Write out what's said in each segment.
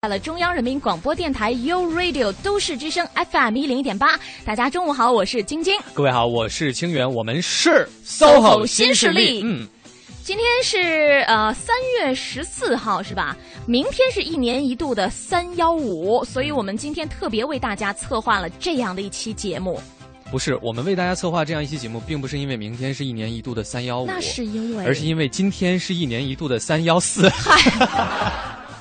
到了中央人民广播电台 u Radio 都市之声 FM 一零一点八，大家中午好，我是晶晶。各位好，我是清源，我们是 SOHO 新势力。嗯，今天是呃三月十四号是吧？明天是一年一度的三幺五，所以我们今天特别为大家策划了这样的一期节目。不是，我们为大家策划这样一期节目，并不是因为明天是一年一度的三幺五，那是因为，而是因为今天是一年一度的三幺四。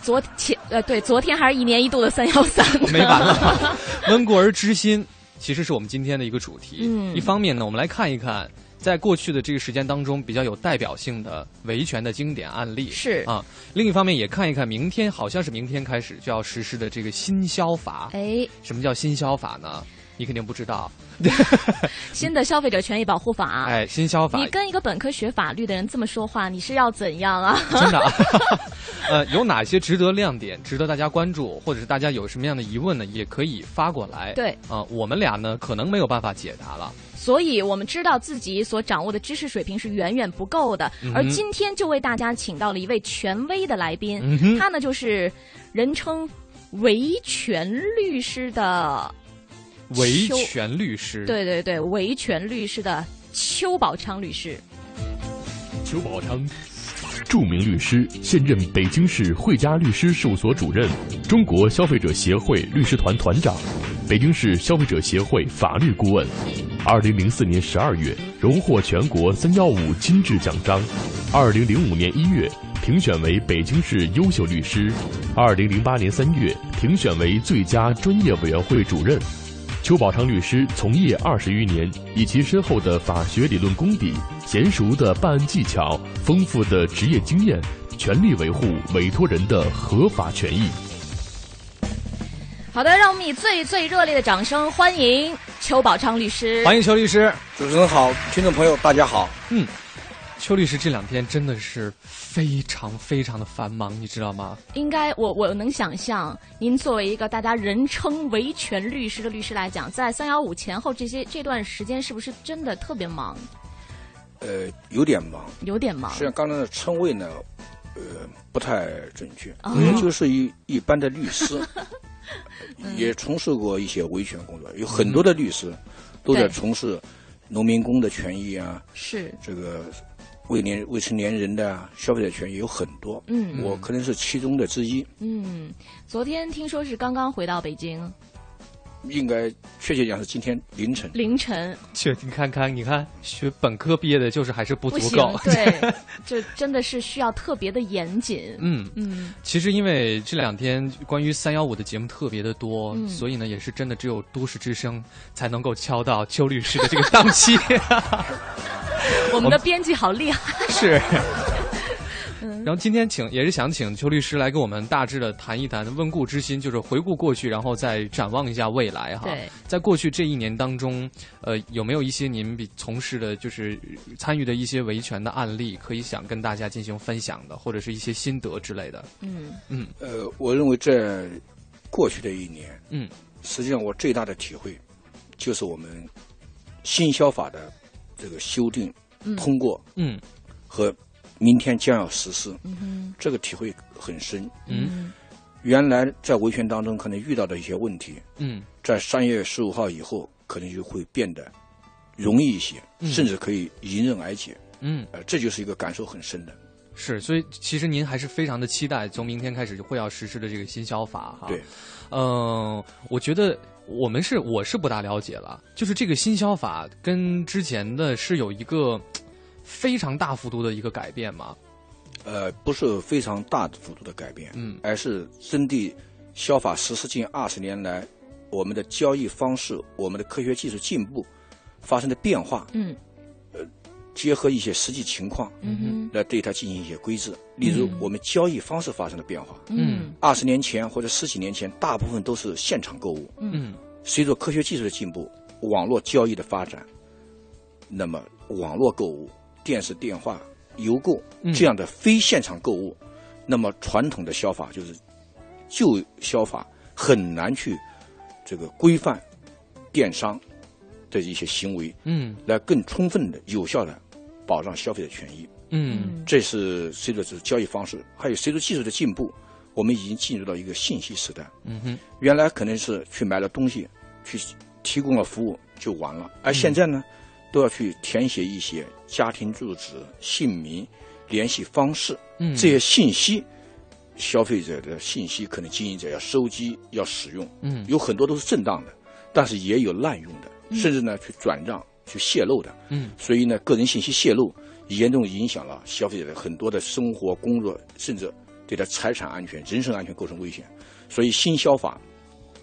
嗨。昨天呃，对，昨天还是一年一度的三幺三，没完了。温故而知新，其实是我们今天的一个主题。嗯，一方面呢，我们来看一看，在过去的这个时间当中，比较有代表性的维权的经典案例是啊。另一方面，也看一看明天好像是明天开始就要实施的这个新消法。哎，什么叫新消法呢？你肯定不知道。新的消费者权益保护法，哎，新消法。你跟一个本科学法律的人这么说话，你是要怎样啊？真的，呃，有哪些值得亮点，值得大家关注，或者是大家有什么样的疑问呢？也可以发过来。对，啊，我们俩呢，可能没有办法解答了。所以我们知道自己所掌握的知识水平是远远不够的，而今天就为大家请到了一位权威的来宾，他呢就是人称维权律师的。维权律师，对对对，维权律师的邱宝昌律师。邱宝昌，著名律师，现任北京市汇佳律师事务所主任，中国消费者协会律师团团长，北京市消费者协会法律顾问。二零零四年十二月，荣获全国“三幺五”金质奖章。二零零五年一月，评选为北京市优秀律师。二零零八年三月，评选为最佳专业委员会主任。邱宝昌律师从业二十余年，以其深厚的法学理论功底、娴熟的办案技巧、丰富的职业经验，全力维护委托人的合法权益。好的，让我们以最最热烈的掌声欢迎邱宝昌律师。欢迎邱律师，主持人好，听众朋友大家好。嗯。邱律师这两天真的是非常非常的繁忙，你知道吗？应该，我我能想象，您作为一个大家人称维权律师的律师来讲，在三幺五前后这些这段时间，是不是真的特别忙？呃，有点忙，有点忙。实际上，刚才的称谓呢，呃，不太准确，我就是一一般的律师，也从事过一些维权工作，有很多的律师都在从事农民工的权益啊，是这个。未年未成年人的消费者权益有很多，嗯，我可能是其中的之一。嗯，昨天听说是刚刚回到北京，应该确切讲是今天凌晨。凌晨，确你看看，你看学本科毕业的，就是还是不足够，对，这真的是需要特别的严谨。嗯嗯，其实因为这两天关于三幺五的节目特别的多，所以呢，也是真的只有都市之声才能够敲到邱律师的这个档期。我们的编辑好厉害，是。然后今天请也是想请邱律师来跟我们大致的谈一谈问故知新，就是回顾过去，然后再展望一下未来哈。对，在过去这一年当中，呃，有没有一些您比从事的，就是参与的一些维权的案例，可以想跟大家进行分享的，或者是一些心得之类的？嗯嗯。呃，我认为在过去的一年，嗯，实际上我最大的体会，就是我们新消法的这个修订。通过，嗯，和明天将要实施，嗯这个体会很深。嗯，原来在维权当中可能遇到的一些问题，嗯，在三月十五号以后可能就会变得容易一些，甚至可以迎刃而解。嗯，呃，这就是一个感受很深的。是，所以其实您还是非常的期待从明天开始就会要实施的这个新消法哈。对，嗯，我觉得。我们是我是不大了解了，就是这个新消法跟之前的是有一个非常大幅度的一个改变吗？呃，不是非常大幅度的改变，嗯，而是针对消法实施近二十年来我们的交易方式、我们的科学技术进步发生的变化，嗯，呃，结合一些实际情况，嗯哼，来对它进行一些规制。例如，我们交易方式发生了变化，嗯，二十年前或者十几年前，大部分都是现场购物，嗯。随着科学技术的进步，网络交易的发展，那么网络购物、电视、电话、邮购这样的非现场购物，那么传统的消法就是旧消法很难去这个规范电商的一些行为，嗯，来更充分的、有效的保障消费者权益，嗯，这是随着这交易方式，还有随着技术的进步，我们已经进入到一个信息时代。嗯哼，原来可能是去买了东西，去提供了服务就完了，而现在呢，都要去填写一些家庭住址、姓名、联系方式嗯。这些信息。消费者的信息可能经营者要收集、要使用，嗯。有很多都是正当的，但是也有滥用的，甚至呢去转让、去泄露的。嗯所以呢，个人信息泄露严重影响了消费者的很多的生活、工作，甚至对他财产安全、人身安全构成危险。所以新消法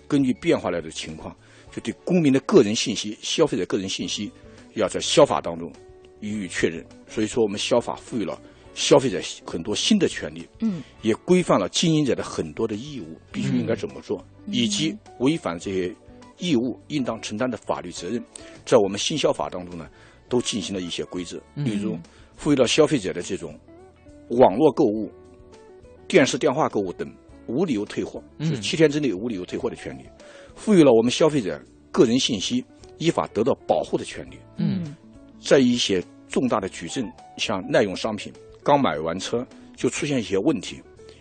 根据变化来的情况，就对公民的个人信息、消费者个人信息，要在消法当中予以确认。所以说，我们消法赋予了消费者很多新的权利，嗯，也规范了经营者的很多的义务，必须应该怎么做，以及违反这些义务应当承担的法律责任，在我们新消法当中呢，都进行了一些规则，例如赋予了消费者的这种网络购物、电视电话购物等无理由退货，是七天之内无理由退货的权利，赋予了我们消费者个人信息依法得到保护的权利。嗯。在一些重大的举证，像耐用商品刚买完车就出现一些问题，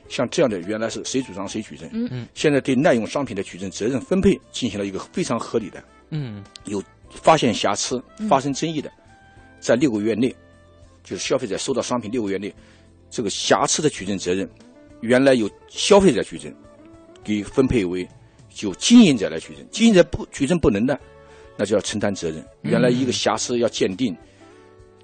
像这样的原来是谁主张谁举证，嗯。嗯，现在对耐用商品的举证责任分配进行了一个非常合理的，嗯。有发现瑕疵、发生争议的，在六个月内，就是消费者收到商品六个月内，这个瑕疵的举证责任，原来由消费者举证，给分配为由经营者来举证，经营者不举证不能的，那就要承担责任。原来一个瑕疵要鉴定，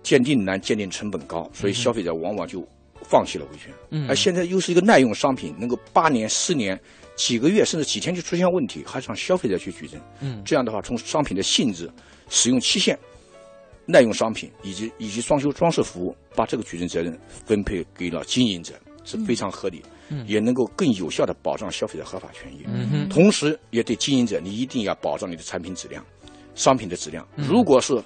鉴定难，鉴定成本高，所以消费者往往就放弃了维权。嗯而现在又是一个耐用商品，能够八年、十年、几个月甚至几天就出现问题，还是让消费者去举证。嗯这样的话，从商品的性质、使用期限、耐用商品以及以及装修装饰服务，把这个举证责任分配给了经营者，是非常合理，嗯也能够更有效的保障消费者合法权益。嗯哼同时，也对经营者，你一定要保障你的产品质量、商品的质量。嗯如果是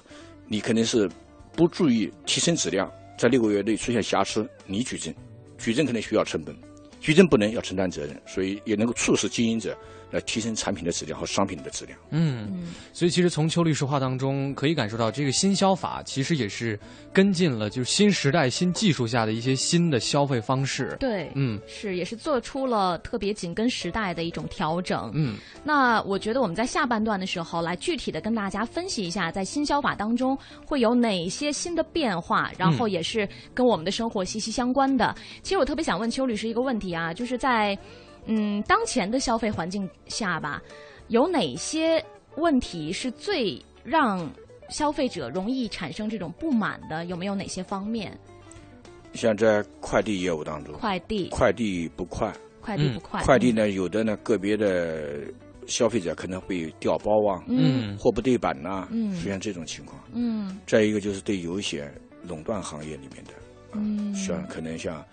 你肯定是不注意提升质量，在六个月内出现瑕疵，你举证，举证可能需要成本，举证不能要承担责任，所以也能够促使经营者来提升产品的质量和商品的质量。嗯，所以其实从邱律师话当中可以感受到，这个新消法其实也是跟进了就是新时代新技术下的一些新的消费方式。对，嗯是也是做出了特别紧跟时代的一种调整。嗯那我觉得我们在下半段的时候来具体的跟大家分析一下，在新消法当中会有哪些新的变化，然后也是跟我们的生活息息相关的。其实我特别想问邱律师一个问题啊，就是在嗯当前的消费环境下吧，有哪些问题是最让消费者容易产生这种不满的？有没有哪些方面？像在快递业务当中，快递，快递不快，快递不快，快递呢，有的呢个别的消费者可能会掉包啊，嗯嗯。货不对版呐、嗯。出现这种情况。嗯。再一个就是对有一些垄断行业里面的，嗯，像可能像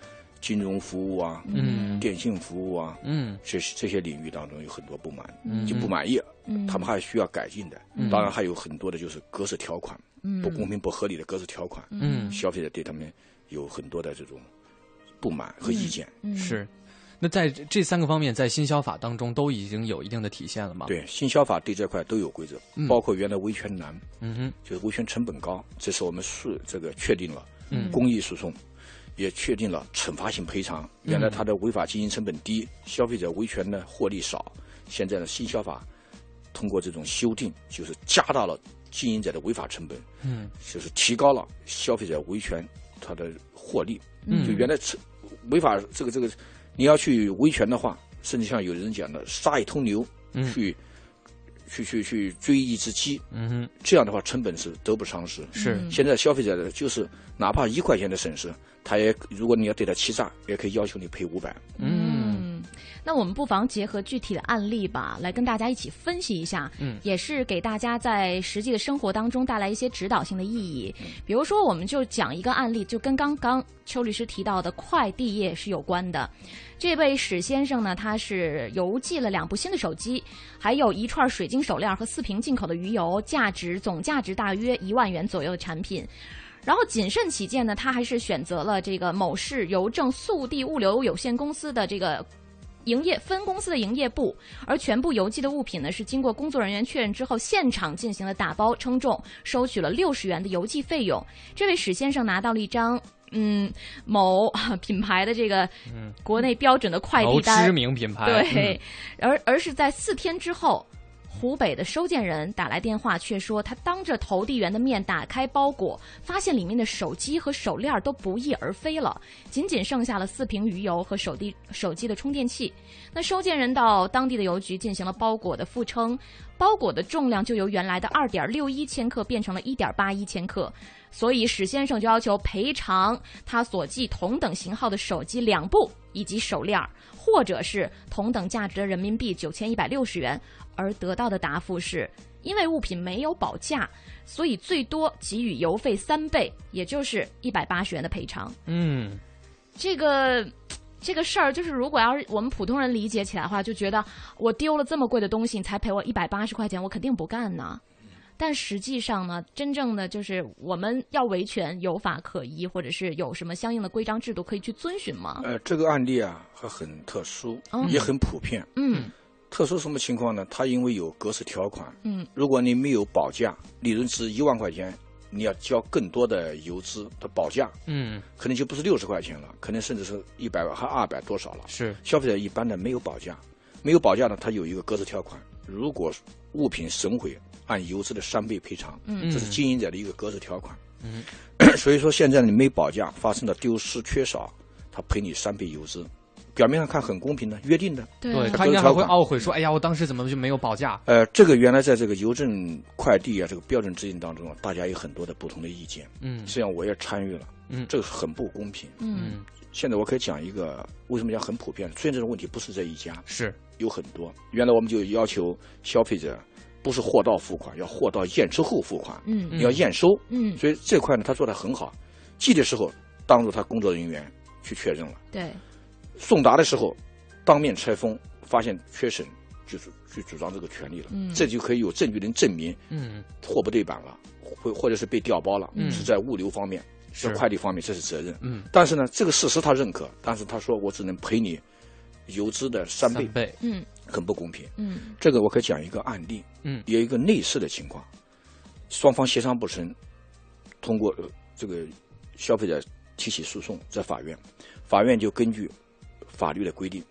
金融服务啊、嗯。电信服务啊，嗯。这这些领域当中有很多不满，嗯。就不满意，嗯。他们还需要改进的。当然还有很多的就是格式条款，嗯。不公平、不合理的格式条款，嗯。消费者对他们有很多的这种不满和意见。嗯是。那在这三个方面，在新消法当中都已经有一定的体现了吗？，对新消法对这块都有规则，嗯。包括原来维权难，嗯哼，就是维权成本高，这是我们是这个确定了，嗯。公益诉讼也确定了惩罚性赔偿。原来它的违法经营成本低，消费者维权呢获利少，现在呢新消法通过这种修订，就是加大了经营者的违法成本，嗯就是提高了消费者维权它的获利。嗯，就原来是违法这个这个，你要去维权的话，甚至像有人讲的杀一头牛嗯去。去去去追一只鸡，嗯哼，这样的话成本是得不偿失。是嗯现在消费者的就是哪怕一块钱的损失，他也如果你要对他欺诈，也可以要求你赔五百。嗯那我们不妨结合具体的案例吧，来跟大家一起分析一下，嗯也是给大家在实际的生活当中带来一些指导性的意义。比如说，我们就讲一个案例，就跟刚刚邱律师提到的快递业是有关的。这位史先生呢，他是邮寄了两部新的手机，还有一串水晶手链和四瓶进口的鱼油，价值总价值大约一万元左右的产品。然后谨慎起见呢，他还是选择了这个某市邮政速递物流有限公司的这个营业分公司的营业部，而全部邮寄的物品呢是经过工作人员确认之后，现场进行了打包称重，收取了六十元的邮寄费用。这位史先生拿到了一张嗯某品牌的这个国内标准的快递单，知名品牌，对，而而是在四天之后。湖北的收件人打来电话，却说他当着投递员的面打开包裹，发现里面的手机和手链都不翼而飞了，仅仅剩下了四瓶鱼油和手机手机的充电器。那收件人到当地的邮局进行了包裹的复称，包裹的重量就由原来的二点六一千克变成了一点八一千克，所以史先生就要求赔偿他所寄同等型号的手机两部以及手链，或者是同等价值的人民币九千一百六十元。而得到的答复是，因为物品没有保价，所以最多给予邮费三倍，也就是一百八十元的赔偿。嗯，这个这个事儿，就是如果要是我们普通人理解起来的话，就觉得我丢了这么贵的东西，你才赔我一百八十块钱，我肯定不干呢。但实际上呢，真正的就是我们要维权，有法可依，或者是有什么相应的规章制度可以去遵循吗？呃，这个案例啊，还很特殊，也很普遍。嗯。特殊什么情况呢？它因为有格式条款，嗯，如果你没有保价，利润值一万块钱，你要交更多的油资的保价，嗯，可能就不是六十块钱了，可能甚至是一百万和二百多少了。是消费者一般的没有保价，没有保价呢，它有一个格式条款，如果物品损毁，按邮资的三倍赔偿，嗯，这是经营者的一个格式条款，嗯，所以说现在你没保价，发生的丢失缺少，他赔你三倍邮资。表面上看很公平的约定的，对他应该还会懊悔说：“哎呀，我当时怎么就没有保价？”呃，这个原来在这个邮政快递啊这个标准制定当中啊，大家有很多的不同的意见。嗯，实际上我也参与了。嗯，这个很不公平。嗯，现在我可以讲一个为什么讲很普遍？出现这种问题不是这一家，是有很多。原来我们就要求消费者不是货到付款，要货到验收后付款。嗯，你要验收。嗯，所以这块呢，他做的很好。寄的时候当着他工作人员去确认了。对，送达的时候。当面拆封，发现缺损，就是去主张这个权利了。嗯，这就可以有证据能证明，嗯，货不对版了，或或者是被调包了，嗯，是在物流方面，是快递方面，这是责任。嗯，但是呢，这个事实他认可，但是他说我只能赔你邮资的三倍，倍，嗯，很不公平。嗯，这个我可以讲一个案例，嗯，有一个类似的情况，双方协商不成，通过这个消费者提起诉讼，在法院，法院就根据法律的规定。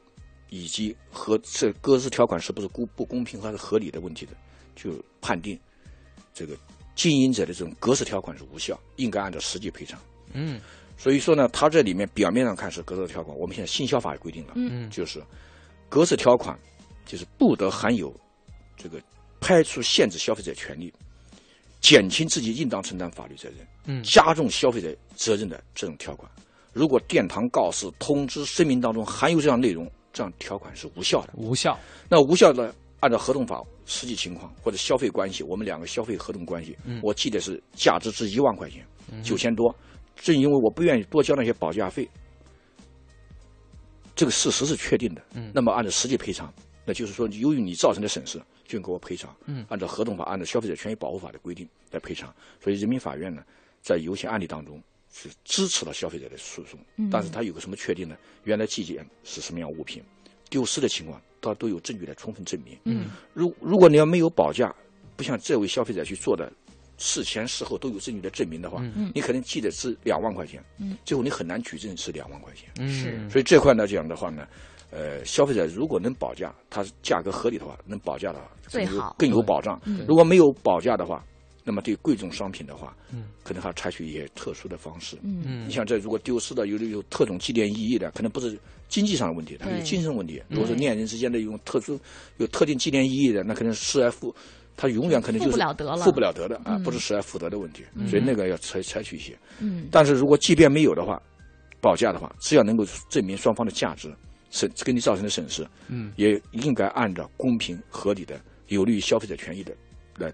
以及和这各自条款是不是公不公平还是合理的问题的，就判定这个经营者的这种格式条款是无效，应该按照实际赔偿。嗯，所以说呢，它这里面表面上看是格式条款，我们现在新消法也规定了，嗯，就是格式条款就是不得含有这个排除限制消费者权利、减轻自己应当承担法律责任、嗯，加重消费者责任的这种条款，如果殿堂告示、通知、声明当中含有这样内容。这样条款是无效的，无效。那无效的，按照合同法实际情况或者消费关系，我们两个消费合同关系，我记得是价值值一万块钱，九千多，正因为我不愿意多交那些保价费，这个事实是确定的。那么按照实际赔偿，那就是说，由于你造成的损失，就给我赔偿。按照合同法，按照消费者权益保护法的规定来赔偿。所以人民法院呢，在有些案例当中。是支持了消费者的诉讼，但是他有个什么确定呢？原来寄件是什么样物品，丢失的情况，他都有证据来充分证明。嗯，如如果你要没有保价，不像这位消费者去做的，事前事后都有证据来证明的话，嗯，你可能记得是两万块钱，嗯，最后你很难举证是两万块钱。嗯，是。所以这块来讲的话呢，呃，消费者如果能保价，它价格合理的话，能保价的话，最好更有保障。嗯，如果没有保价的话。那么对贵重商品的话，嗯，可能还要采取一些特殊的方式。嗯，你像这如果丢失的有有特种纪念意义的，可能不是经济上的问题，它是精神问题。如果是恋人之间的有特殊、有特定纪念意义的，那可能失而复，他永远可能就是复不了得了，负不了得的啊，不是失而复得的问题。所以那个要采采取一些。嗯，但是如果即便没有的话，保价的话，只要能够证明双方的价值损给你造成的损失，嗯，也应该按照公平合理的、有利于消费者权益的来。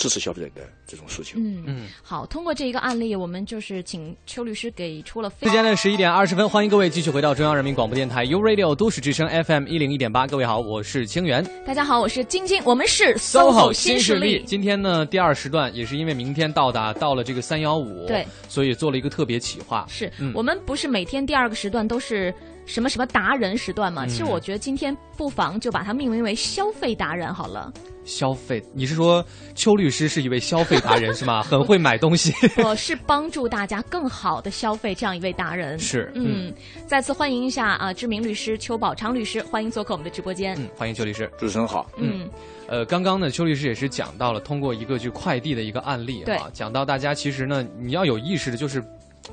支持消费者的这种诉求。嗯嗯，好，通过这一个案例，我们就是请邱律师给出了。时间呢，十一点二十分，欢迎各位继续回到中央人民广播电台 u Radio 都市之声 FM 一零一点八。各位好，我是清源。大家好，我是晶晶，我们是 SOHO 新势力。今天呢，第二时段也是因为明天到达到了这个三幺五，对，所以做了一个特别企划。是我们不是每天第二个时段都是什么什么达人时段嘛？其实我觉得今天不妨就把它命名为消费达人好了。消费，你是说邱律师是一位消费达人是吗？很会买东西。我 是帮助大家更好的消费这样一位达人。是，嗯，再次欢迎一下啊，知名律师邱宝昌律师，欢迎做客我们的直播间。嗯，欢迎邱律师。主持人好。嗯，呃，刚刚呢，邱律师也是讲到了通过一个就快递的一个案例啊，讲到大家其实呢，你要有意识的就是。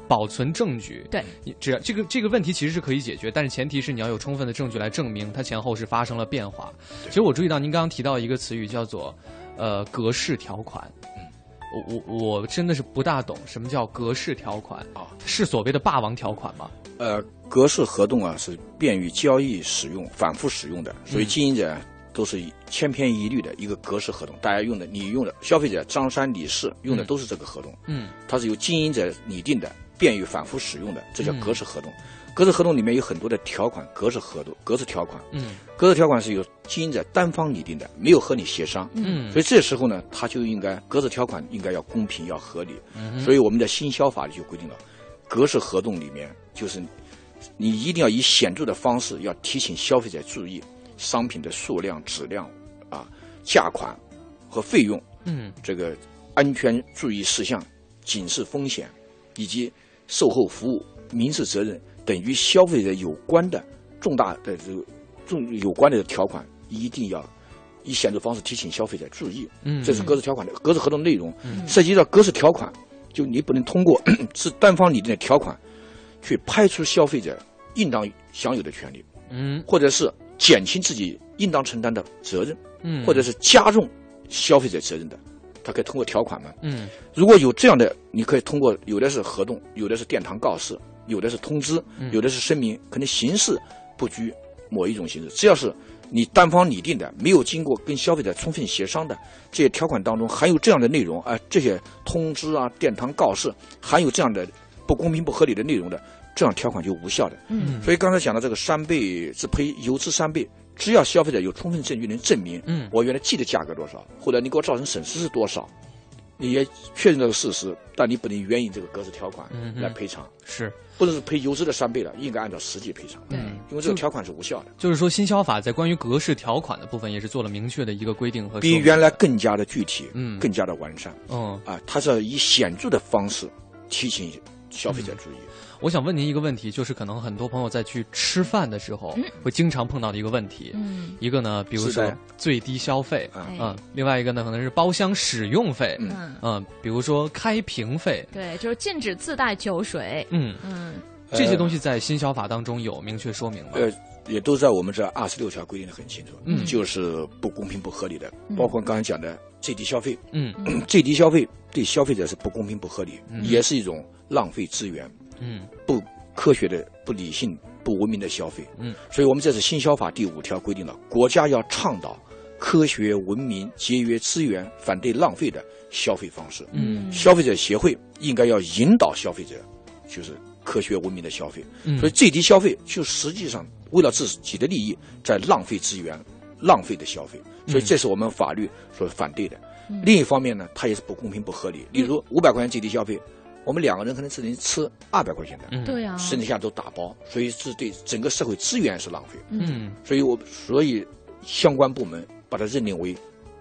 保存证据，对，你只要这个这个问题其实是可以解决，但是前提是你要有充分的证据来证明它前后是发生了变化。其实我注意到您刚刚提到一个词语叫做，呃，格式条款。我我我真的是不大懂什么叫格式条款啊？是所谓的霸王条款吗？呃，格式合同啊是便于交易使用、反复使用的，所以经营者都是千篇一律的一个格式合同。大家用的，你用的，消费者张三李四用的都是这个合同。嗯，它是由经营者拟定的。便于反复使用的，这叫格式合同。格式合同里面有很多的条款，格式合同、格式条款。嗯，格式条款是由经营者单方拟定的，没有和你协商。嗯，所以这时候呢，他就应该格式条款应该要公平、要合理。嗯，所以我们的新消法里就规定了，格式合同里面就是你一定要以显著的方式要提醒消费者注意商品的数量、质量啊、价款和费用。嗯，这个安全注意事项、警示风险以及。售后服务、民事责任等与消费者有关的重大的这个重有关的条款，一定要以显著方式提醒消费者注意。嗯，这是格式条款的格式合同内容，涉及到格式条款，就你不能通过是单方拟定的条款，去排除消费者应当享有的权利。嗯，或者是减轻自己应当承担的责任。嗯，或者是加重消费者责任的。他可以通过条款嘛？嗯，如果有这样的，你可以通过有的是合同，有的是殿堂告示，有的是通知，有的是声明，可能形式不拘某一种形式。只要是你单方拟定的，没有经过跟消费者充分协商的这些条款当中含有这样的内容啊，这些通知啊、殿堂告示含有这样的不公平、不合理的内容的，这样条款就无效的。嗯，所以刚才讲的这个三倍自赔油资三倍。只要消费者有充分证据能证明，嗯，我原来记的价格多少，或者你给我造成损失是多少，你也确认这个事实，但你不能援引这个格式条款来赔偿，是，不能是赔油资的三倍了，应该按照实际赔偿，对，因为这个条款是无效的。就是说，新消法在关于格式条款的部分也是做了明确的一个规定和，比原来更加的具体，嗯，更加的完善，嗯，啊，它是以显著的方式提醒消费者注意。我想问您一个问题，就是可能很多朋友在去吃饭的时候会经常碰到的一个问题。嗯，一个呢，比如说最低消费，嗯，另外一个呢，可能是包厢使用费，嗯，嗯，比如说开瓶费，对，就是禁止自带酒水，嗯。嗯，这些东西在新消法当中有明确说明吗？呃，也都在我们这二十六条规定的很清楚，嗯，就是不公平不合理的，包括刚才讲的最低消费，嗯，最低消费对消费者是不公平不合理，也是一种浪费资源。嗯，不科学的、不理性、不文明的消费。嗯，所以我们这次新消法第五条规定了，国家要倡导科学、文明、节约资源、反对浪费的消费方式。嗯，消费者协会应该要引导消费者，就是科学文明的消费。嗯，所以最低消费就实际上为了自己的利益在浪费资源、浪费的消费。所以这是我们法律所反对的。另一方面呢，它也是不公平、不合理。例如五百块钱最低消费。我们两个人可能只能吃二百块钱的，对呀，剩下都打包，所以是对整个社会资源是浪费。嗯，所以我所以相关部门把它认定为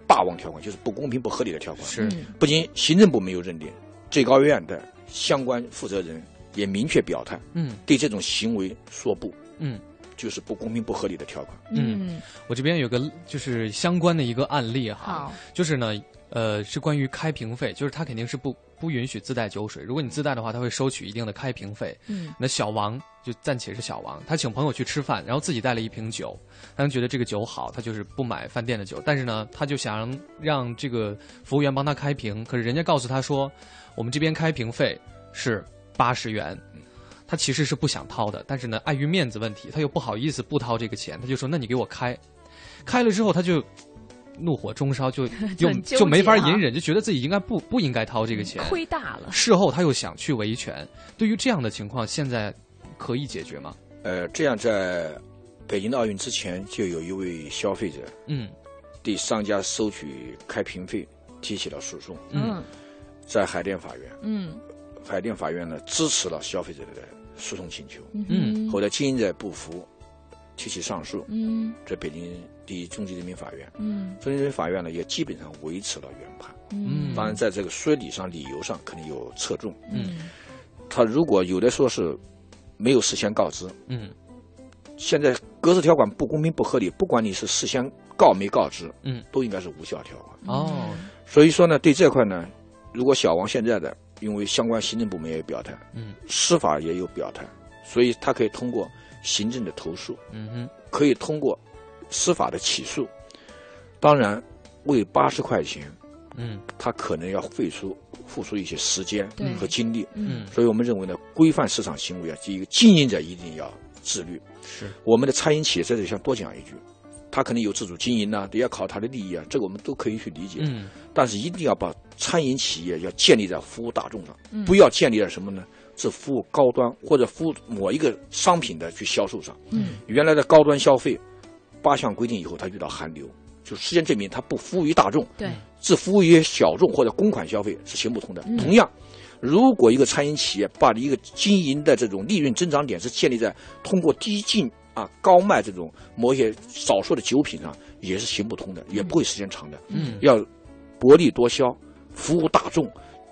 霸王条款，就是不公平不合理的条款。是，不仅行政部门有认定，最高院的相关负责人也明确表态，嗯，对这种行为说不，嗯，就是不公平不合理的条款。嗯，我这边有个就是相关的一个案例哈，就是呢。呃，是关于开瓶费，就是他肯定是不不允许自带酒水。如果你自带的话，他会收取一定的开瓶费。嗯，那小王就暂且是小王，他请朋友去吃饭，然后自己带了一瓶酒，他觉得这个酒好，他就是不买饭店的酒。但是呢，他就想让这个服务员帮他开瓶，可是人家告诉他说，我们这边开瓶费是八十元，他其实是不想掏的，但是呢，碍于面子问题，他又不好意思不掏这个钱，他就说，那你给我开，开了之后他就。怒火中烧，就 用就没法隐忍，就觉得自己应该不不应该掏这个钱，亏大了。事后他又想去维权，对于这样的情况，现在可以解决吗？呃，这样在北京的奥运之前，就有一位消费者，嗯，对商家收取开瓶费提起了诉讼，嗯，在海淀法院，嗯，海淀法院呢支持了消费者的诉讼请求，嗯，后来经营者不服，提起上诉，嗯，在北京。第一中级人民法院。嗯，中级人民法院呢也基本上维持了原判。嗯，当然在这个说理上、理由上肯定有侧重。嗯，他如果有的说是没有事先告知。嗯，现在格式条款不公平、不合理，不管你是事先告没告知，嗯，都应该是无效条款。哦，所以说呢，对这块呢，如果小王现在的，因为相关行政部门也有表态，嗯，司法也有表态，所以他可以通过行政的投诉，嗯哼，可以通过司法的起诉。当然，为八十块钱，嗯，他可能要付出付出一些时间和精力，嗯，所以我们认为呢，规范市场行为啊，第一个经营者一定要自律。是我们的餐饮企业在这里想多讲一句。他可能有自主经营呐，得要考他的利益啊，这个我们都可以去理解。嗯，但是一定要把餐饮企业要建立在服务大众上，不要建立在什么呢？是服务高端或者服务某一个商品的去销售上。嗯，原来的高端消费八项规定以后，它遇到寒流，就实践证明它不服务于大众，对，只服务于小众或者公款消费是行不通的。同样，如果一个餐饮企业把一个经营的这种利润增长点是建立在通过低进。啊，高卖这种某些少数的酒品上也是行不通的，也不会时间长的。嗯，要薄利多销，服务大众，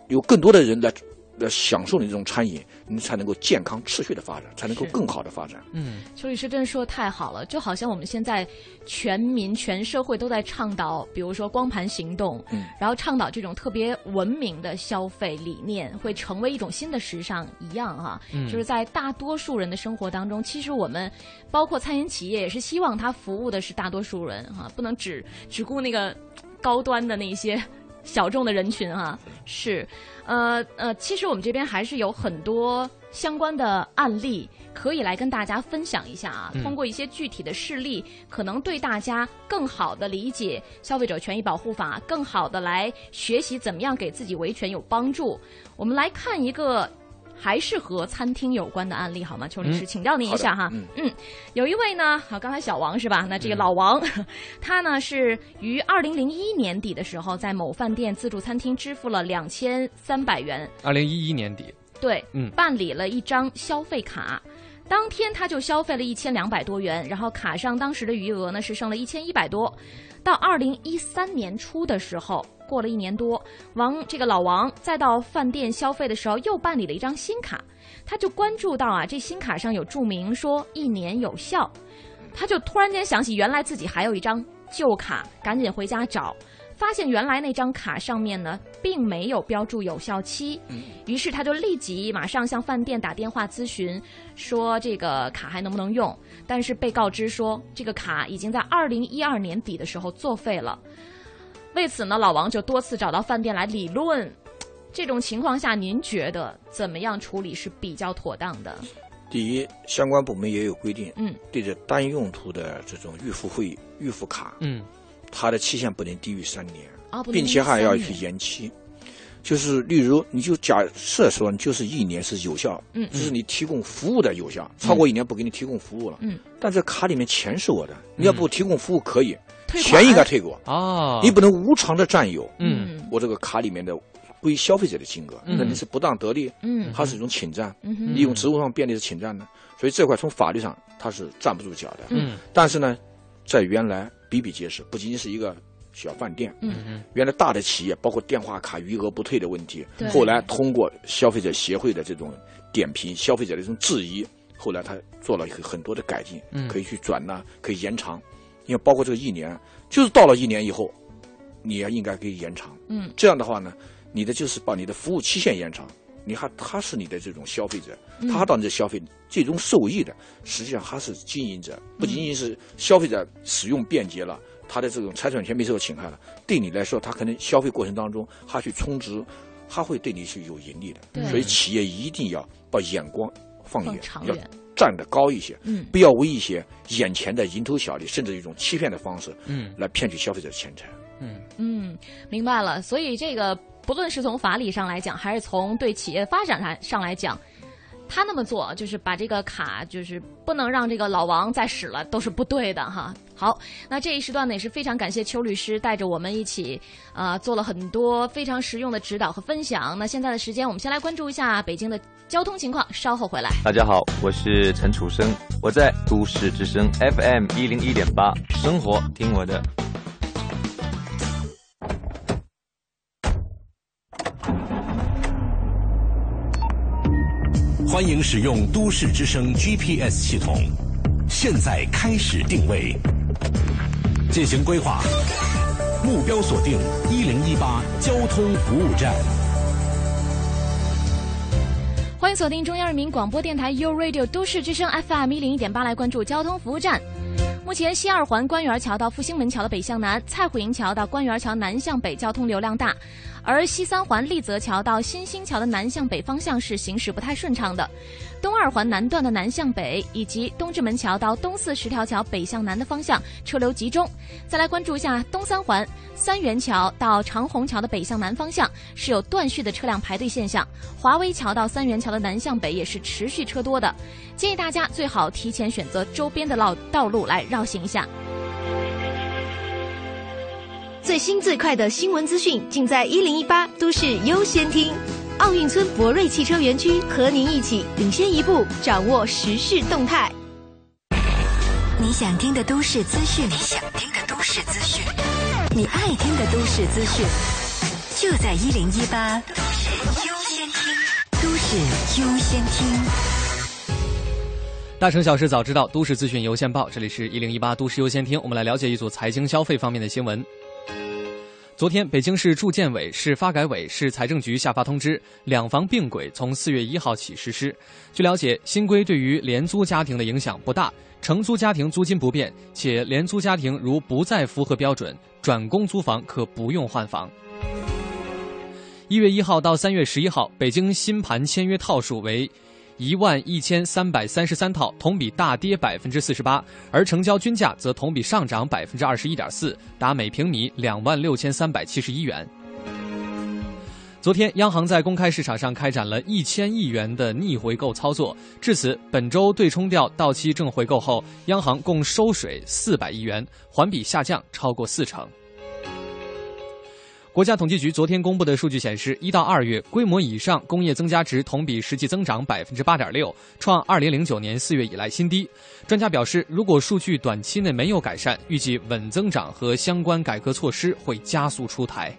有更多的人来。要享受你这种餐饮，你才能够健康持续的发展，才能够更好的发展。嗯，邱律师真的说的太好了，就好像我们现在全民全社会都在倡导，比如说光盘行动，嗯，然后倡导这种特别文明的消费理念，会成为一种新的时尚一样哈。嗯，就是在大多数人的生活当中，其实我们包括餐饮企业也是希望它服务的是大多数人哈，不能只只顾那个高端的那些。小众的人群啊是，呃呃，其实我们这边还是有很多相关的案例可以来跟大家分享一下啊。通过一些具体的事例，可能对大家更好的理解消费者权益保护法，更好的来学习怎么样给自己维权有帮助。我们来看一个。还是和餐厅有关的案例好吗？邱律师，请教您一下哈。嗯，有一位呢，好，刚才小王是吧？那这个老王，他呢是于二零零一年底的时候，在某饭店自助餐厅支付了两千三百元。二零一一年底，对，嗯，办理了一张消费卡，当天他就消费了一千两百多元，然后卡上当时的余额呢是剩了一千一百多。到二零一三年初的时候。过了一年多，王这个老王再到饭店消费的时候，又办理了一张新卡，他就关注到啊，这新卡上有注明说一年有效，他就突然间想起原来自己还有一张旧卡，赶紧回家找，发现原来那张卡上面呢并没有标注有效期，于是他就立即马上向饭店打电话咨询，说这个卡还能不能用，但是被告知说这个卡已经在二零一二年底的时候作废了。为此呢，老王就多次找到饭店来理论。这种情况下，您觉得怎么样处理是比较妥当的？第一，相关部门也有规定，嗯，对着单用途的这种预付会预付卡，嗯，它的期限不能低于三年，啊，并且还要去延期。就是例如，你就假设说，你就是一年是有效，嗯，就是你提供服务的有效，超过一年不给你提供服务了，嗯，但这卡里面钱是我的，你要不提供服务可以。钱应该退给我啊！你不能无偿的占有。嗯，我这个卡里面的归消费者的金额，那你是不当得利。嗯，它是一种侵占，利用职务上便利是侵占的。所以这块从法律上它是站不住脚的。嗯，但是呢，在原来比比皆是，不仅仅是一个小饭店。嗯嗯原来大的企业，包括电话卡余额不退的问题，后来通过消费者协会的这种点评，消费者的这种质疑，后来他做了很多的改进，可以去转呢，可以延长。因为包括这个一年，就是到了一年以后，你也应该可以延长。嗯，这样的话呢，你的就是把你的服务期限延长，你还他是你的这种消费者，他还到你这消费，最终受益的实际上还是经营者，不仅仅是消费者使用便捷了，他的这种财产权没受侵害了，对你来说，他可能消费过程当中他去充值，他会对你是有盈利的。所以企业一定要把眼光放远，要。站得高一些，嗯，不要为一些眼前的蝇头小利，甚至一种欺骗的方式，嗯，来骗取消费者的钱财，嗯。嗯，明白了。所以这个不论是从法理上来讲，还是从对企业发展上上来讲，他那么做，就是把这个卡，就是不能让这个老王再使了，都是不对的哈。好，那这一时段呢也是非常感谢邱律师带着我们一起，啊，做了很多非常实用的指导和分享。那现在的时间，我们先来关注一下北京的交通情况，稍后回来。大家好，我是陈楚生，我在都市之声 FM 一零一点八，生活听我的。欢迎使用都市之声 GPS 系统，现在开始定位，进行规划，目标锁定一零一八交通服务站。欢迎锁定中央人民广播电台 u Radio 都市之声 FM 一零一点八，来关注交通服务站。目前西二环官园桥到复兴门桥的北向南，蔡虎营桥到官园桥南向北交通流量大。而西三环立泽桥到新兴桥的南向北方向是行驶不太顺畅的，东二环南段的南向北以及东直门桥到东四十条桥北向南的方向车流集中。再来关注一下东三环三元桥到长虹桥的北向南方向是有断续的车辆排队现象，华威桥到三元桥的南向北也是持续车多的，建议大家最好提前选择周边的道道路来绕行一下。最新最快的新闻资讯，尽在一零一八都市优先听。奥运村博瑞汽车园区和您一起领先一步，掌握时事动态。你想听的都市资讯，你想听的都市资讯，你爱听的都市资讯，就在一零一八都市优。都市优先听。大城小事早知道，都市资讯优先报。这里是一零一八都市优先听，我们来了解一组财经消费方面的新闻。昨天，北京市住建委、市发改委、市财政局下发通知，两房并轨从四月一号起实施。据了解，新规对于廉租家庭的影响不大，承租家庭租金不变，且廉租家庭如不再符合标准，转公租房可不用换房。一月一号到三月十一号，北京新盘签约套数为。一万一千三百三十三套，同比大跌百分之四十八，而成交均价则同比上涨百分之二十一点四，达每平米两万六千三百七十一元。昨天，央行在公开市场上开展了一千亿元的逆回购操作，至此，本周对冲掉到期正回购后，央行共收水四百亿元，环比下降超过四成。国家统计局昨天公布的数据显示，一到二月规模以上工业增加值同比实际增长百分之八点六，创二零零九年四月以来新低。专家表示，如果数据短期内没有改善，预计稳增长和相关改革措施会加速出台。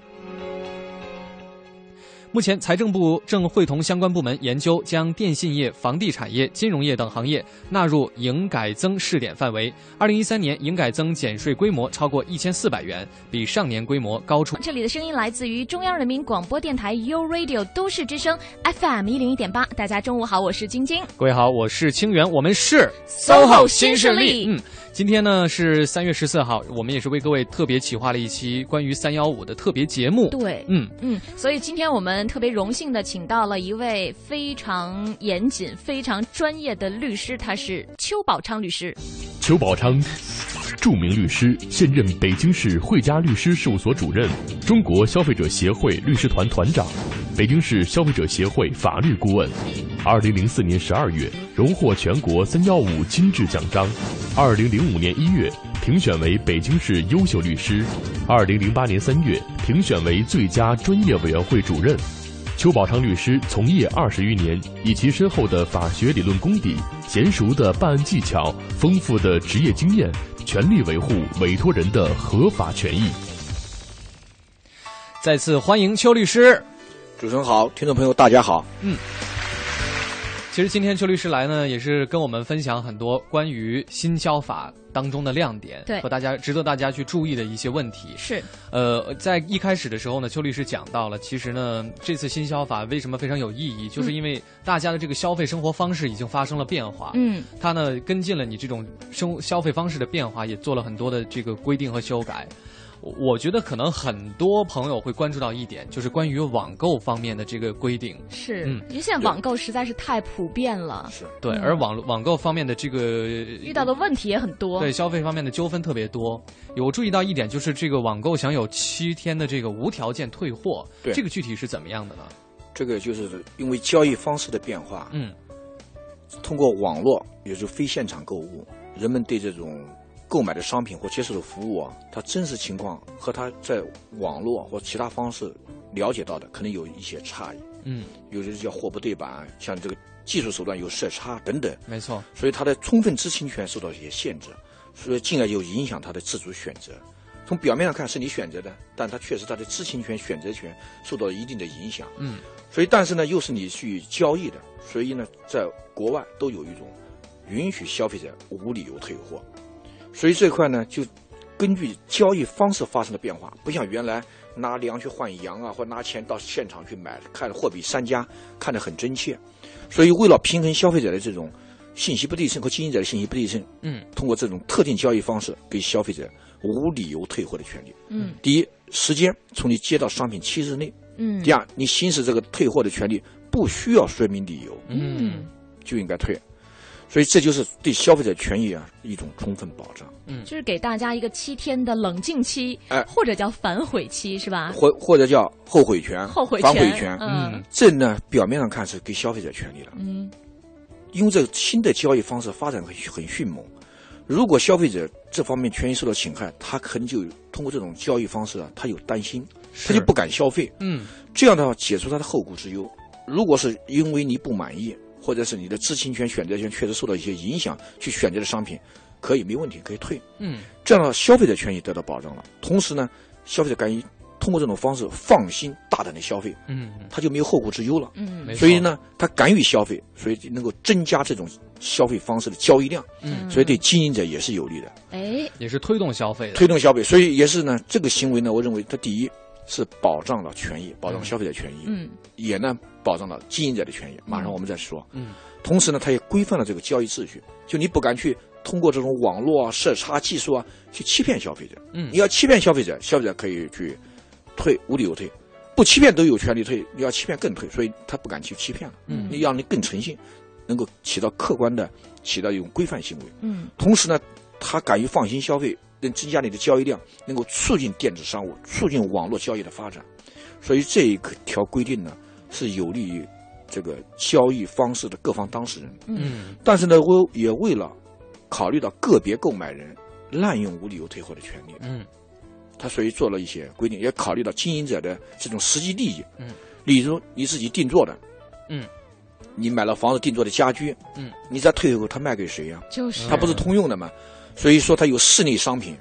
目前，财政部正会同相关部门研究，将电信业、房地产业、金融业等行业纳入营改增试点范围。二零一三年营改增减税规模超过一千四百元，比上年规模高出。这里的声音来自于中央人民广播电台 u Radio 都市之声 FM 一零一点八。大家中午好，我是晶晶。各位好，我是清源，我们是 SOHO 新势力。嗯。今天呢是三月十四号，我们也是为各位特别企划了一期关于三幺五的特别节目。对，嗯嗯，所以今天我们特别荣幸的请到了一位非常严谨、非常专业的律师，他是邱宝昌律师。邱宝昌，著名律师，现任北京市汇佳律师事务所主任，中国消费者协会律师团团长，北京市消费者协会法律顾问。二零零四年十二月，荣获全国三幺五金质奖章。二零零五年一月，评选为北京市优秀律师；二零零八年三月，评选为最佳专业委员会主任。邱宝昌律师从业二十余年，以其深厚的法学理论功底、娴熟的办案技巧、丰富的职业经验，全力维护委托人的合法权益。再次欢迎邱律师，主持人好，听众朋友大家好，嗯。其实今天邱律师来呢，也是跟我们分享很多关于新消法当中的亮点，对，和大家值得大家去注意的一些问题。是，呃，在一开始的时候呢，邱律师讲到了，其实呢，这次新消法为什么非常有意义，就是因为大家的这个消费生活方式已经发生了变化。嗯，它呢跟进了你这种生消费方式的变化，也做了很多的这个规定和修改。我觉得可能很多朋友会关注到一点，就是关于网购方面的这个规定。是，嗯，因为现在网购实在是太普遍了。是对，而网网购方面的这个遇到的问题也很多。对，消费方面的纠纷特别多。有注意到一点，就是这个网购享有七天的这个无条件退货。对，这个具体是怎么样的呢？这个就是因为交易方式的变化。嗯。通过网络，也就是非现场购物，人们对这种购买的商品或接受的服务啊，它真实情况和他在网络或其他方式了解到的可能有一些差异。嗯，有的叫货不对版，像这个技术手段有色差等等。没错，所以他的充分知情权受到一些限制，所以进而就影响他的自主选择。从表面上看是你选择的，但他确实他的知情权、选择权受到一定的影响。嗯，所以但是呢，又是你去交易的，所以呢，在国外都有一种允许消费者无理由退货。所以这块呢，就根据交易方式发生了变化，不像原来拿粮去换羊啊，或拿钱到现场去买，看货比三家，看得很真切。所以为了平衡消费者的这种信息不对称和经营者的信息不对称，嗯，通过这种特定交易方式给消费者。无理由退货的权利。嗯，第一，时间从你接到商品七日内。嗯，第二，你行使这个退货的权利不需要说明理由。嗯，就应该退。所以这就是对消费者权益啊一种充分保障。嗯，就是给大家一个七天的冷静期，哎，或者叫反悔期，是吧？或或者叫后悔权、后悔反悔权。嗯，这呢表面上看是给消费者权利了。嗯，因为这个新的交易方式发展很很迅猛。如果消费者这方面权益受到侵害，他可能就通过这种交易方式啊，他有担心，他就不敢消费。嗯，这样的话解除他的后顾之忧。如果是因为你不满意，或者是你的知情权、选择权确实受到一些影响，去选择的商品，可以没问题，可以退。嗯，这样的消费者权益得到保障了。同时呢，消费者敢于通过这种方式放心大胆的消费，嗯，他就没有后顾之忧了。嗯，所以呢，他敢于消费，所以能够增加这种消费方式的交易量。嗯，所以对经营者也是有利的。哎，也是推动消费的，推动消费。所以也是呢，这个行为呢，我认为它第一是保障了权益，保障消费者权益。嗯，也呢保障了经营者的权益。马上我们再说。嗯，同时呢，它也规范了这个交易秩序，就你不敢去通过这种网络啊、色差技术啊去欺骗消费者。嗯，你要欺骗消费者，消费者可以去。退无理由退，不欺骗都有权利退，你要欺骗更退，所以他不敢去欺骗了。嗯，你让你更诚信，能够起到客观的，起到一种规范行为。嗯，同时呢，他敢于放心消费，能增加你的交易量，能够促进电子商务，促进网络交易的发展。所以这一条规定呢，是有利于这个交易方式的各方当事人。嗯，但是呢，我也为了考虑到个别购买人滥用无理由退货的权利。嗯。他所以做了一些规定，也考虑到经营者的这种实际利益。嗯，例如你自己定做的，嗯，你买了房子定做的家居，嗯，你再退后，他卖给谁呀？就是他不是通用的嘛？所以说他有室内商品，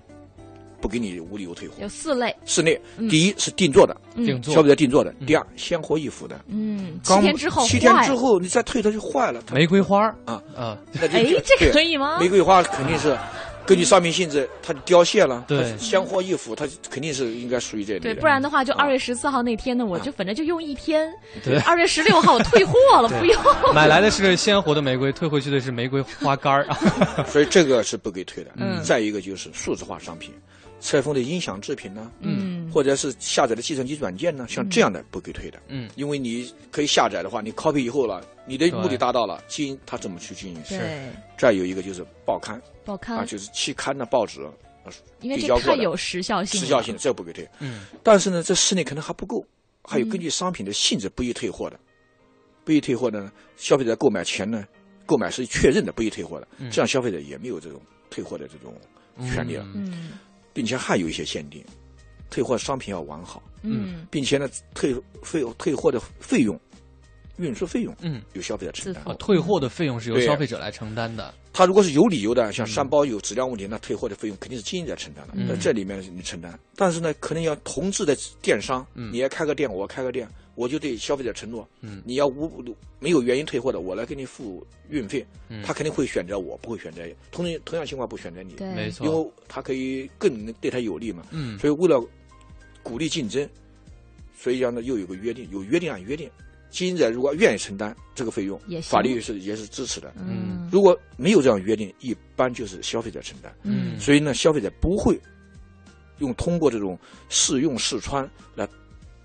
不给你无理由退货。有四类，四类，第一是定做的，定做消费者定做的；第二鲜活易腐的，嗯，七天之后七天之后你再退它就坏了。玫瑰花啊啊，哎，这可以吗？玫瑰花肯定是。根据商品性质，它凋谢了，对，鲜活易腐，它肯定是应该属于这类。对，不然的话，就二月十四号那天呢，我就反正就用一天。对，二月十六号我退货了，不用。买来的是鲜活的玫瑰，退回去的是玫瑰花干儿，所以这个是不给退的。嗯。再一个就是数字化商品，拆封的音响制品呢，嗯，或者是下载的计算机软件呢，像这样的不给退的。嗯，因为你可以下载的话，你 copy 以后了，你的目的达到了，经营它怎么去经营？是。再有一个就是报刊。报刊。啊，就是期刊的报纸，因为这太有时效性，时效性的这不给退。嗯，但是呢，这室内可能还不够，还有根据商品的性质不予退货的，不予退货的，消费者购买前呢，购买是确认的，不予退货的，这样消费者也没有这种退货的这种权利了。嗯，并且还有一些限定，退货商品要完好。嗯，并且呢，退费退货的费用。运输费用，嗯，由消费者承担。啊，退货的费用是由消费者来承担的。他如果是有理由的，像三包有质量问题，那退货的费用肯定是经营者承担的。那这里面你承担，但是呢，可能要同质的电商，你也开个店，我开个店，我就对消费者承诺，你要无没有原因退货的，我来给你付运费，他肯定会选择我，不会选择同同样情况不选择你，没错，因为他可以更对他有利嘛。嗯，所以为了鼓励竞争，所以讲呢又有个约定，有约定按约定。经营者如果愿意承担这个费用，法律是也是支持的。嗯，如果没有这样约定，一般就是消费者承担。嗯，所以呢，消费者不会用通过这种试用试穿来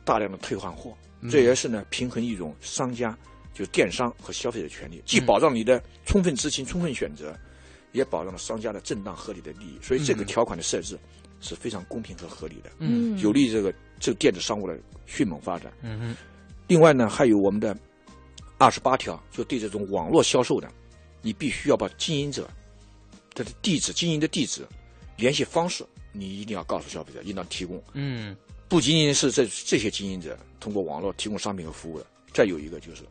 大量的退换货。这也是呢平衡一种商家就是电商和消费者权利，既保障你的充分知情、充分选择，也保障了商家的正当合理的利益。所以这个条款的设置是非常公平和合理的，嗯，有利于这个这个电子商务的迅猛发展。嗯嗯。另外呢，还有我们的二十八条，就对这种网络销售的，你必须要把经营者他的地址、经营的地址、联系方式，你一定要告诉消费者，应当提供。嗯，不仅仅是这这些经营者通过网络提供商品和服务的，再有一个就是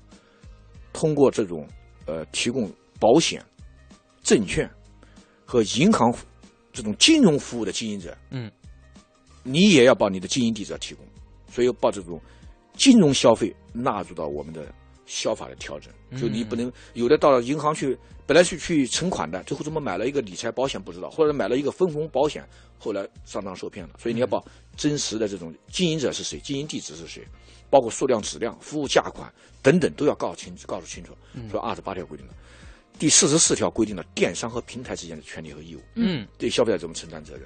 通过这种呃提供保险、证券和银行这种金融服务的经营者，嗯，你也要把你的经营地址要提供，所以要把这种金融消费纳入到我们的。消法的调整，就你不能有的到了银行去，本来是去存款的，最后怎么买了一个理财保险不知道，或者买了一个分红保险，后来上当受骗了。所以你要把真实的这种经营者是谁，经营地址是谁，包括数量、质量、服务价款等等都要告清告诉清楚。说二十八条规定了，第四十四条规定了电商和平台之间的权利和义务。嗯，对消费者怎么承担责任？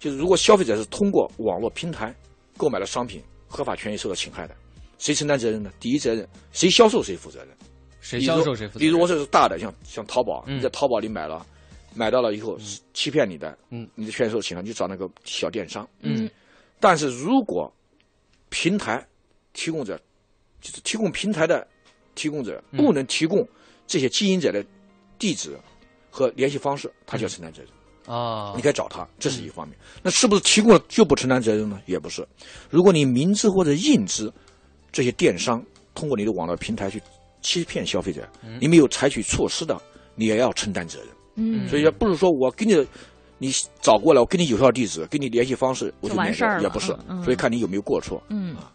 就是如果消费者是通过网络平台购买了商品，合法权益受到侵害的。谁承担责任呢？第一责任，谁销售谁负责任。谁销售谁负责？比如我这是大的，像像淘宝，你在淘宝里买了，买到了以后欺骗你的，嗯，你的权益受侵害，你找那个小电商。嗯。但是如果平台提供者，就是提供平台的提供者不能提供这些经营者的地址和联系方式，他就要承担责任。啊，你可以找他，这是一方面。那是不是提供了就不承担责任呢？也不是。如果你明知或者硬知。这些电商通过你的网络平台去欺骗消费者，你没有采取措施的，你也要承担责任。嗯，所以不是说我给你，你找过来，我给你有效地址，给你联系方式，我就完事儿也不是。所以看你有没有过错。嗯啊，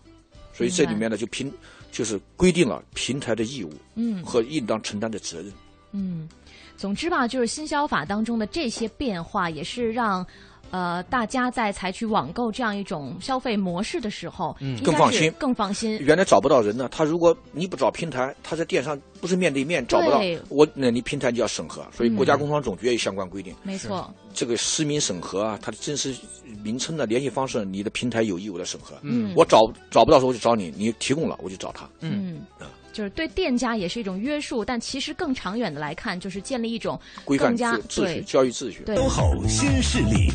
所以这里面呢，就平就是规定了平台的义务，嗯，和应当承担的责任。嗯，总之吧，就是新消法当中的这些变化，也是让。呃，大家在采取网购这样一种消费模式的时候，嗯，更放心，更放心。原来找不到人呢，他如果你不找平台，他在电商不是面对面找不到我，那你平台就要审核，所以国家工商总局也有相关规定。没错，这个实名审核啊，它的真实名称的联系方式，你的平台有义务的审核。嗯，我找找不到时候我就找你，你提供了我就找他。嗯啊。就是对店家也是一种约束，但其实更长远的来看，就是建立一种更加秩序、教育秩序。都好新势力。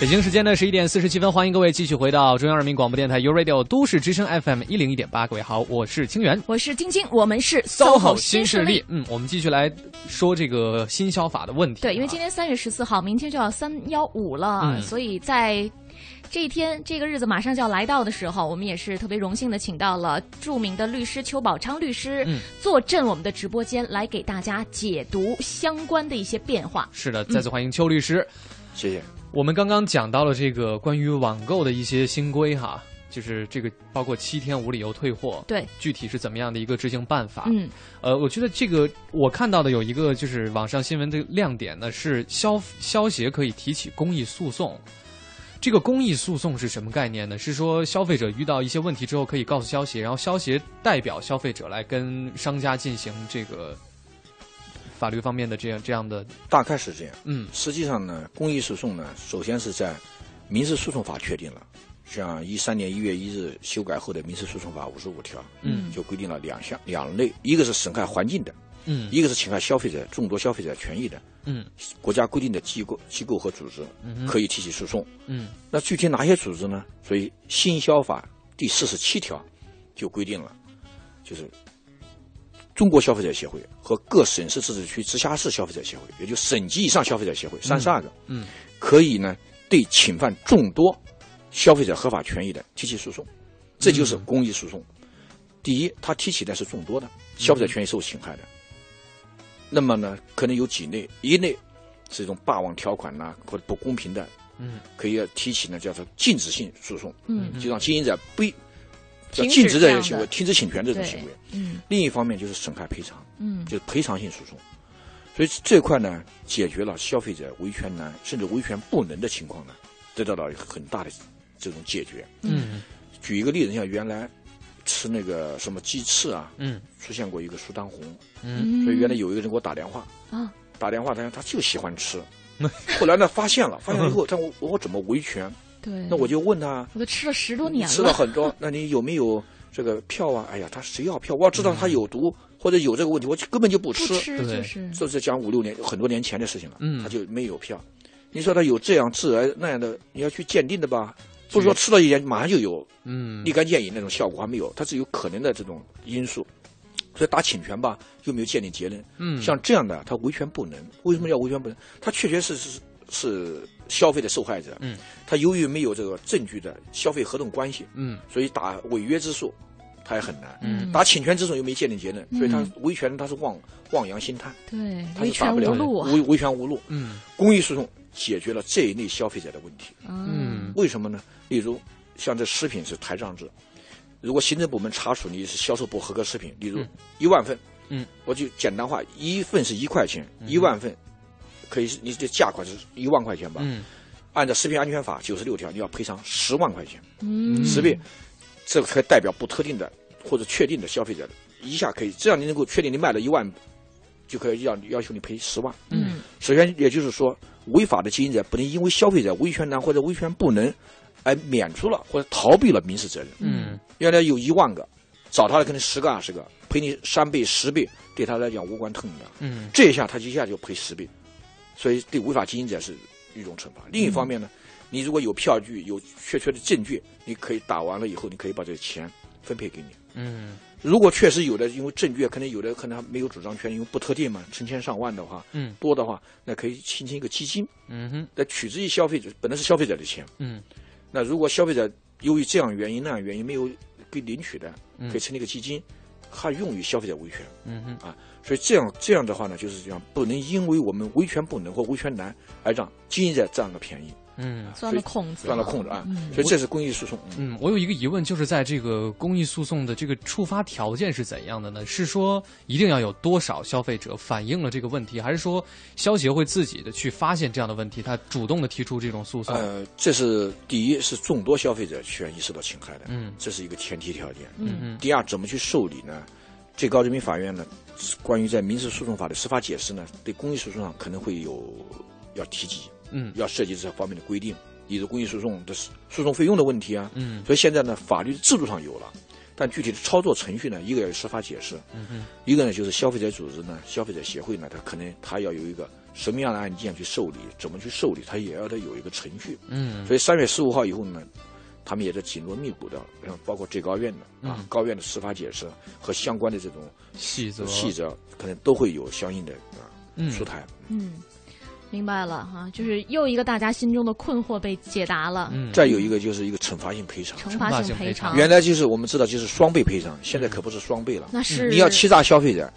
北京时间的十一点四十七分，欢迎各位继续回到中央人民广播电台 u Radio 都市之声 FM 一零一点八。各位好，我是清源，我是晶晶，我们是 SOHO 新势力。嗯，我们继续来说这个新消法的问题。对，因为今天三月十四号，明天就要三幺五了，所以在。这一天，这个日子马上就要来到的时候，我们也是特别荣幸的，请到了著名的律师邱宝昌律师嗯坐镇我们的直播间，来给大家解读相关的一些变化。是的，再次欢迎邱律师，谢谢。我们刚刚讲到了这个关于网购的一些新规哈，就是这个包括七天无理由退货，对，具体是怎么样的一个执行办法？嗯，呃，我觉得这个我看到的有一个就是网上新闻的亮点呢，是消消协可以提起公益诉讼。这个公益诉讼是什么概念呢？是说消费者遇到一些问题之后，可以告诉消协，然后消协代表消费者来跟商家进行这个法律方面的这样这样的。大概是这样。嗯，实际上呢，公益诉讼呢，首先是在民事诉讼法确定了，像一三年一月一日修改后的民事诉讼法五十五条，嗯，就规定了两项两类，一个是损害环境的。嗯，一个是侵害消费者众多消费者权益的，嗯，国家规定的机构机构和组织，可以提起诉讼，嗯，那具体哪些组织呢？所以新消法第四十七条就规定了，就是中国消费者协会和各省市自治区、直辖市消费者协会，也就省级以上消费者协会三十二个，嗯，可以呢对侵犯众多消费者合法权益的提起诉讼，这就是公益诉讼。第一，他提起的是众多的消费者权益受侵害的。那么呢，可能有几类，一类是一种霸王条款呐，或者不公平的，嗯，可以要提起呢，叫做禁止性诉讼，嗯，就让经营者不要禁止这些行为，停止侵权这种行为，嗯，另一方面就是损害赔偿，嗯，就是赔偿性诉讼，所以这块呢，解决了消费者维权难甚至维权不能的情况呢，得到了很大的这种解决，嗯，举一个例子，像原来。吃那个什么鸡翅啊？嗯，出现过一个苏丹红，嗯，所以原来有一个人给我打电话啊，打电话他他就喜欢吃，后来呢发现了，发现了以后，他我我怎么维权？对，那我就问他，我都吃了十多年了，吃了很多，那你有没有这个票啊？哎呀，他谁要票？我要知道他有毒或者有这个问题，我根本就不吃，就是，这是讲五六年很多年前的事情了，嗯，他就没有票。你说他有这样致癌那样的，你要去鉴定的吧？不是说吃了一点马上就有嗯立竿见影那种效果还没有，它是有可能的这种因素。所以打侵权吧，又没有鉴定结论。嗯，像这样的，他维权不能。为什么叫维权不能？他确确实实是消费的受害者。嗯，他由于没有这个证据的消费合同关系。嗯，所以打违约之诉，他也很难。嗯，打侵权之诉又没鉴定结论，所以他维权他是望望洋兴叹。对，维权无路。维维权无路。嗯，公益诉讼解决了这一类消费者的问题。嗯，为什么呢？例如，像这食品是台账制。如果行政部门查处你是销售不合格食品，例如一万份，嗯，我就简单化，一份是一块钱，一万份，可以你的价款是一万块钱吧？嗯，按照食品安全法九十六条，你要赔偿十万块钱。嗯，食品，这个才代表不特定的或者确定的消费者，一下可以，这样你能够确定你卖了一万，就可以要要求你赔十万。嗯，首先也就是说，违法的经营者不能因为消费者维权难或者维权不能。而免除了或者逃避了民事责任。嗯，原来有一万个，找他的可能十个二十个，赔你三倍十倍，对他来讲无关痛痒。嗯，这一下他一下就赔十倍，所以对违法经营者是一种惩罚。另一方面呢，你如果有票据、有确切的证据，你可以打完了以后，你可以把这个钱分配给你。嗯，如果确实有的，因为证据可能有的可能还没有主张权，因为不特定嘛，成千上万的话，嗯，多的话，那可以形成一个基金。嗯哼，来取之于消费者，本来是消费者的钱。嗯。那如果消费者由于这样原因那样原因没有给领取的，可以成立一个基金，它用于消费者维权。嗯哼啊，所以这样这样的话呢，就是这样，不能因为我们维权不能或维权难而让经营者占了便宜。嗯，钻了空子，钻了空子啊！所以这是公益诉讼。嗯，我有一个疑问，就是在这个公益诉讼的这个触发条件是怎样的呢？是说一定要有多少消费者反映了这个问题，还是说消协会自己的去发现这样的问题，他主动的提出这种诉讼？呃，这是第一，是众多消费者权益受到侵害的，嗯，这是一个前提条件。嗯嗯。第二，怎么去受理呢？最高人民法院呢，关于在民事诉讼法的司法解释呢，对公益诉讼上可能会有要提及。嗯，要涉及这方面的规定，例如公益诉讼的诉讼费用的问题啊。嗯，所以现在呢，法律制度上有了，但具体的操作程序呢，一个要有司法解释，嗯嗯，一个呢就是消费者组织呢，消费者协会呢，他可能他要有一个什么样的案件去受理，怎么去受理，他也要得有一个程序。嗯，所以三月十五号以后呢，他们也在紧锣密鼓的，包括最高院的啊，高院的司法解释和相关的这种细则细则，可能都会有相应的啊出台。嗯。明白了哈，就是又一个大家心中的困惑被解答了。嗯，再有一个就是一个惩罚性赔偿。惩罚性赔偿，原来就是我们知道就是双倍赔偿，现在可不是双倍了。那是你要欺诈消费者。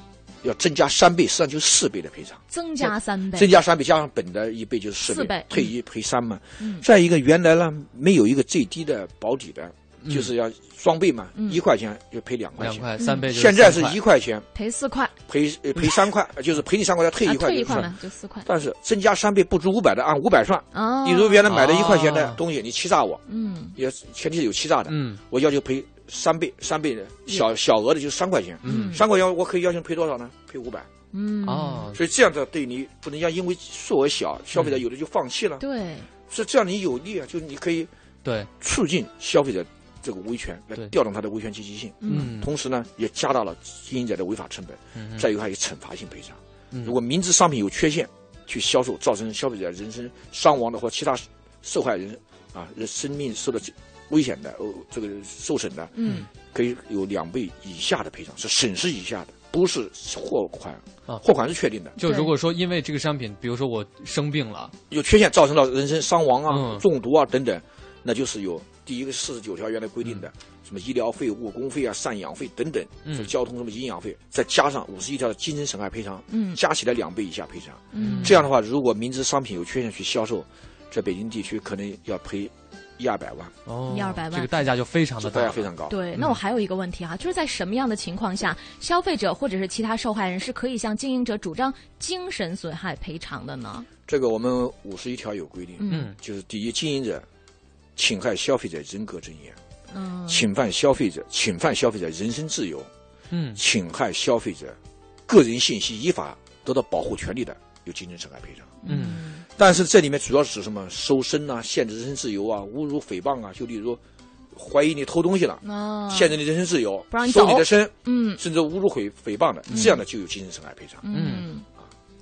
要增加三倍，实际上就是四倍的赔偿。增加三倍，增加三倍，加上本的一倍就是四倍，退一赔三嘛。嗯再一个，原来呢没有一个最低的保底的。就是要双倍嘛，一块钱就赔两块钱，两块三倍。现在是一块钱赔四块，赔赔三块，就是赔你三块，要退一块，退一块嘛，就四块。但是增加三倍不足五百的，按五百算。哦，你如果原来买的一块钱的东西，你欺诈我，嗯，也前提是有欺诈的，嗯，我要求赔三倍，三倍的小小额的就三块钱，嗯，三块钱我可以要求赔多少呢？赔五百，嗯，哦，所以这样的对你不能要因为数额小，消费者有的就放弃了，对，是这样你有利啊，就是你可以对。促进消费者。这个维权来调动他的维权积极性，嗯，同时呢也加大了经营者的违法成本，嗯，再有还有惩罚性赔偿，嗯。如果明知商品有缺陷去销售，造成消费者人身伤亡的或其他受害人啊人生命受到危险的哦这个受损的，嗯，可以有两倍以下的赔偿，是损失以下的，不是货款啊，货款是确定的。就如果说因为这个商品，比如说我生病了，有缺陷造成了人身伤亡啊、中毒啊等等，那就是有。第一个四十九条原来规定的什么医疗费、误工费啊、赡养费等等，什么交通什么营养费，再加上五十一条的精神损害赔偿，嗯，加起来两倍以下赔偿。嗯，这样的话，如果明知商品有缺陷去销售，在北京地区可能要赔一二百万。哦，一二百万，这个代价就非常的大，非常高。对，那我还有一个问题哈，就是在什么样的情况下，消费者或者是其他受害人是可以向经营者主张精神损害赔偿的呢？这个我们五十一条有规定，嗯，就是第一，经营者。侵害消费者人格尊严，嗯，侵犯消费者侵犯消费者人身自由，嗯，侵害消费者个人信息依法得到保护权利的，有精神损害赔偿，嗯，但是这里面主要是指什么？搜身啊，限制人身自由啊，侮辱诽谤啊，就例如怀疑你偷东西了，啊，限制你人身自由，不让你搜你的身，嗯，甚至侮辱诽诽谤的，这样的就有精神损害赔偿，嗯。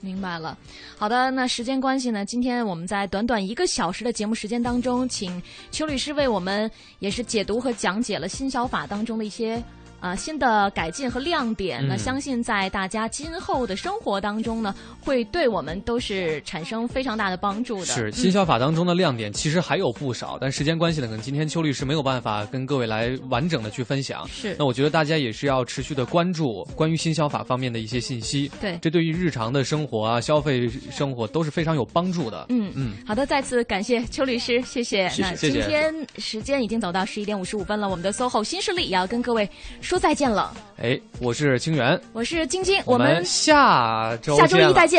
明白了。好的，那时间关系呢，今天我们在短短一个小时的节目时间当中，请邱律师为我们也是解读和讲解了新消法当中的一些。啊，新的改进和亮点，那相信在大家今后的生活当中呢，会对我们都是产生非常大的帮助的。是新消法当中的亮点，其实还有不少，但时间关系呢，可能今天邱律师没有办法跟各位来完整的去分享。是，那我觉得大家也是要持续的关注关于新消法方面的一些信息。对，这对于日常的生活啊、消费生活都是非常有帮助的。嗯嗯，好的，再次感谢邱律师，谢谢。那今天时间已经走到十一点五十五分了，我们的 SOHO 新势力也要跟各位说再见了。哎，我是清源，我是晶晶，我们下周下周一再见。